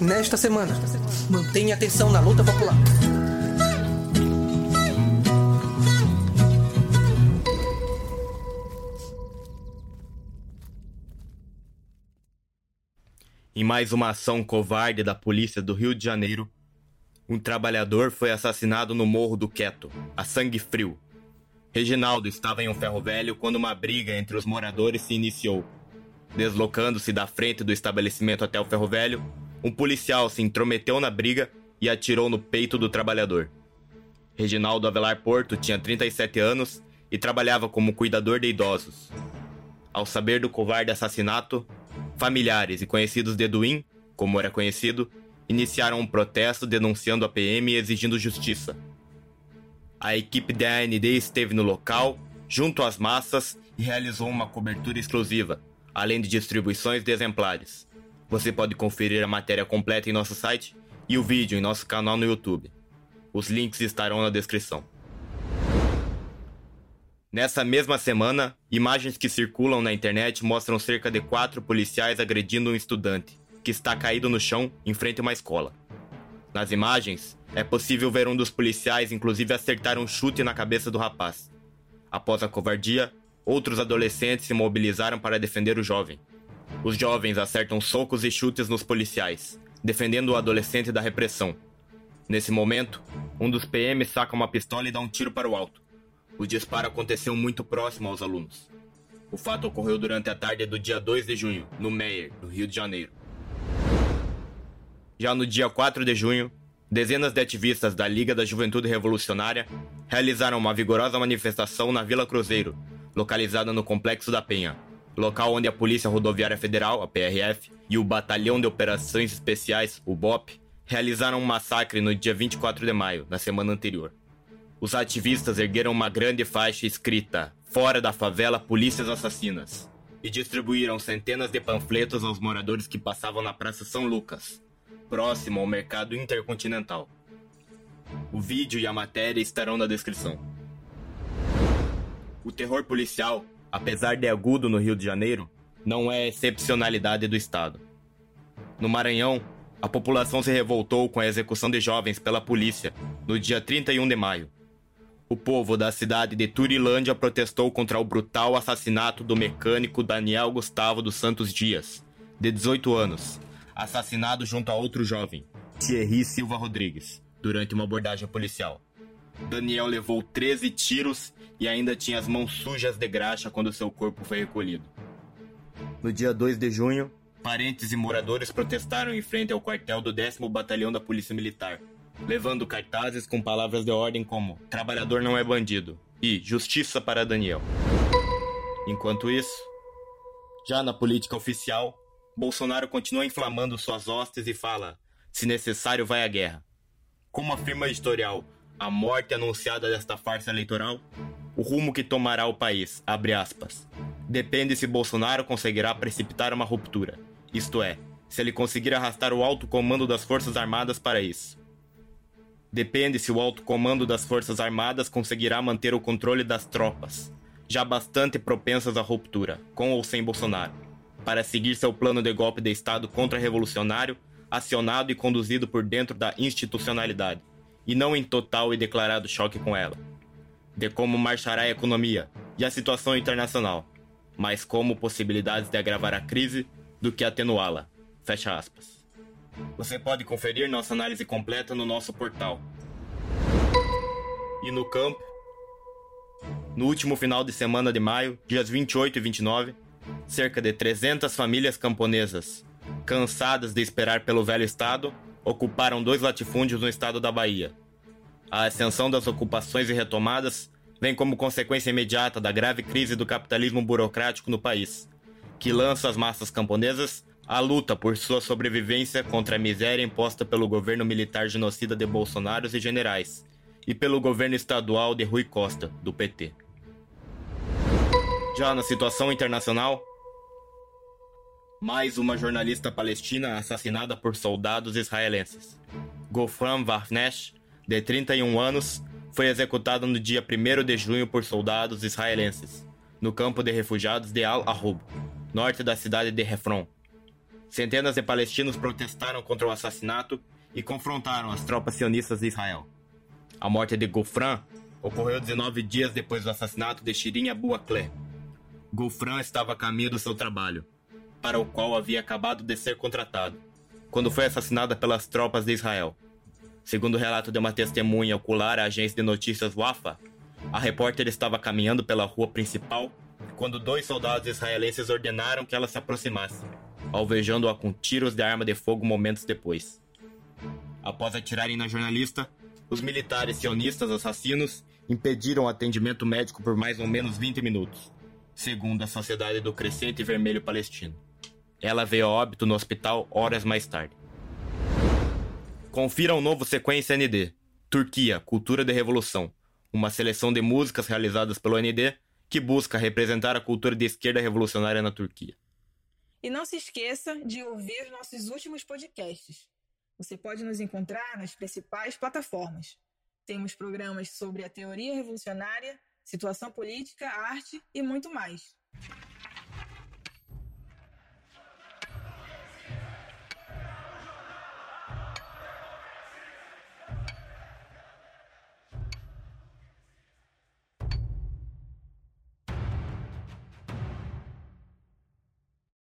Nesta semana, mantenha atenção na luta popular. Em mais uma ação covarde da polícia do Rio de Janeiro, um trabalhador foi assassinado no Morro do Queto, a sangue frio. Reginaldo estava em um ferro velho quando uma briga entre os moradores se iniciou. Deslocando-se da frente do estabelecimento até o ferro velho, um policial se intrometeu na briga e atirou no peito do trabalhador. Reginaldo Avelar Porto tinha 37 anos e trabalhava como cuidador de idosos. Ao saber do covarde assassinato, Familiares e conhecidos de Edwin, como era conhecido, iniciaram um protesto denunciando a PM e exigindo justiça. A equipe da AND esteve no local, junto às massas, e realizou uma cobertura exclusiva, além de distribuições de exemplares. Você pode conferir a matéria completa em nosso site e o vídeo em nosso canal no YouTube. Os links estarão na descrição. Nessa mesma semana, imagens que circulam na internet mostram cerca de quatro policiais agredindo um estudante, que está caído no chão em frente a uma escola. Nas imagens, é possível ver um dos policiais inclusive acertar um chute na cabeça do rapaz. Após a covardia, outros adolescentes se mobilizaram para defender o jovem. Os jovens acertam socos e chutes nos policiais, defendendo o adolescente da repressão. Nesse momento, um dos PMs saca uma pistola e dá um tiro para o alto. O disparo aconteceu muito próximo aos alunos. O fato ocorreu durante a tarde do dia 2 de junho, no Meier, no Rio de Janeiro. Já no dia 4 de junho, dezenas de ativistas da Liga da Juventude Revolucionária realizaram uma vigorosa manifestação na Vila Cruzeiro, localizada no Complexo da Penha, local onde a Polícia Rodoviária Federal, a PRF, e o Batalhão de Operações Especiais, o BOP, realizaram um massacre no dia 24 de maio, na semana anterior os ativistas ergueram uma grande faixa escrita Fora da favela, polícias assassinas e distribuíram centenas de panfletos aos moradores que passavam na Praça São Lucas, próximo ao mercado intercontinental. O vídeo e a matéria estarão na descrição. O terror policial, apesar de agudo no Rio de Janeiro, não é excepcionalidade do Estado. No Maranhão, a população se revoltou com a execução de jovens pela polícia no dia 31 de maio. O povo da cidade de Turilândia protestou contra o brutal assassinato do mecânico Daniel Gustavo dos Santos Dias, de 18 anos, assassinado junto a outro jovem, Thierry Silva Rodrigues, durante uma abordagem policial. Daniel levou 13 tiros e ainda tinha as mãos sujas de graxa quando seu corpo foi recolhido. No dia 2 de junho, parentes e moradores protestaram em frente ao quartel do 10 Batalhão da Polícia Militar, levando cartazes com palavras de ordem como trabalhador não é bandido e justiça para Daniel. Enquanto isso, já na política oficial, Bolsonaro continua inflamando suas hostes e fala: se necessário, vai à guerra. Como afirma o editorial, a morte anunciada desta farsa eleitoral, o rumo que tomará o país, abre aspas, depende se Bolsonaro conseguirá precipitar uma ruptura, isto é, se ele conseguir arrastar o alto comando das Forças Armadas para isso. Depende se o alto comando das Forças Armadas conseguirá manter o controle das tropas, já bastante propensas à ruptura, com ou sem Bolsonaro, para seguir seu plano de golpe de Estado contra-revolucionário, acionado e conduzido por dentro da institucionalidade, e não em total e declarado choque com ela. De como marchará a economia e a situação internacional, mas como possibilidades de agravar a crise do que atenuá-la. Fecha aspas. Você pode conferir nossa análise completa no nosso portal. E no campo, no último final de semana de maio, dias 28 e 29, cerca de 300 famílias camponesas, cansadas de esperar pelo velho estado, ocuparam dois latifúndios no estado da Bahia. A ascensão das ocupações e retomadas vem como consequência imediata da grave crise do capitalismo burocrático no país, que lança as massas camponesas a luta por sua sobrevivência contra a miséria imposta pelo governo militar genocida de Bolsonaro e generais, e pelo governo estadual de Rui Costa, do PT. Já na situação internacional, mais uma jornalista palestina assassinada por soldados israelenses. Gofram Varnesh, de 31 anos, foi executada no dia 1 de junho por soldados israelenses, no campo de refugiados de Al-Arub, norte da cidade de Hefron, Centenas de palestinos protestaram contra o assassinato e confrontaram as tropas sionistas de Israel. A morte de Gufran ocorreu 19 dias depois do assassinato de Shirin Abu Akleh. Gufran estava a caminho do seu trabalho, para o qual havia acabado de ser contratado, quando foi assassinada pelas tropas de Israel. Segundo o relato de uma testemunha ocular à agência de notícias Wafa, a repórter estava caminhando pela rua principal quando dois soldados israelenses ordenaram que ela se aproximasse, alvejando-a com tiros de arma de fogo momentos depois. Após atirarem na jornalista, os militares sionistas assassinos impediram o atendimento médico por mais ou menos 20 minutos, segundo a Sociedade do Crescente Vermelho Palestino. Ela veio a óbito no hospital horas mais tarde. Confira o novo Sequência ND, Turquia, Cultura de Revolução, uma seleção de músicas realizadas pelo ND que busca representar a cultura de esquerda revolucionária na Turquia. E não se esqueça de ouvir os nossos últimos podcasts. Você pode nos encontrar nas principais plataformas. Temos programas sobre a teoria revolucionária, situação política, arte e muito mais.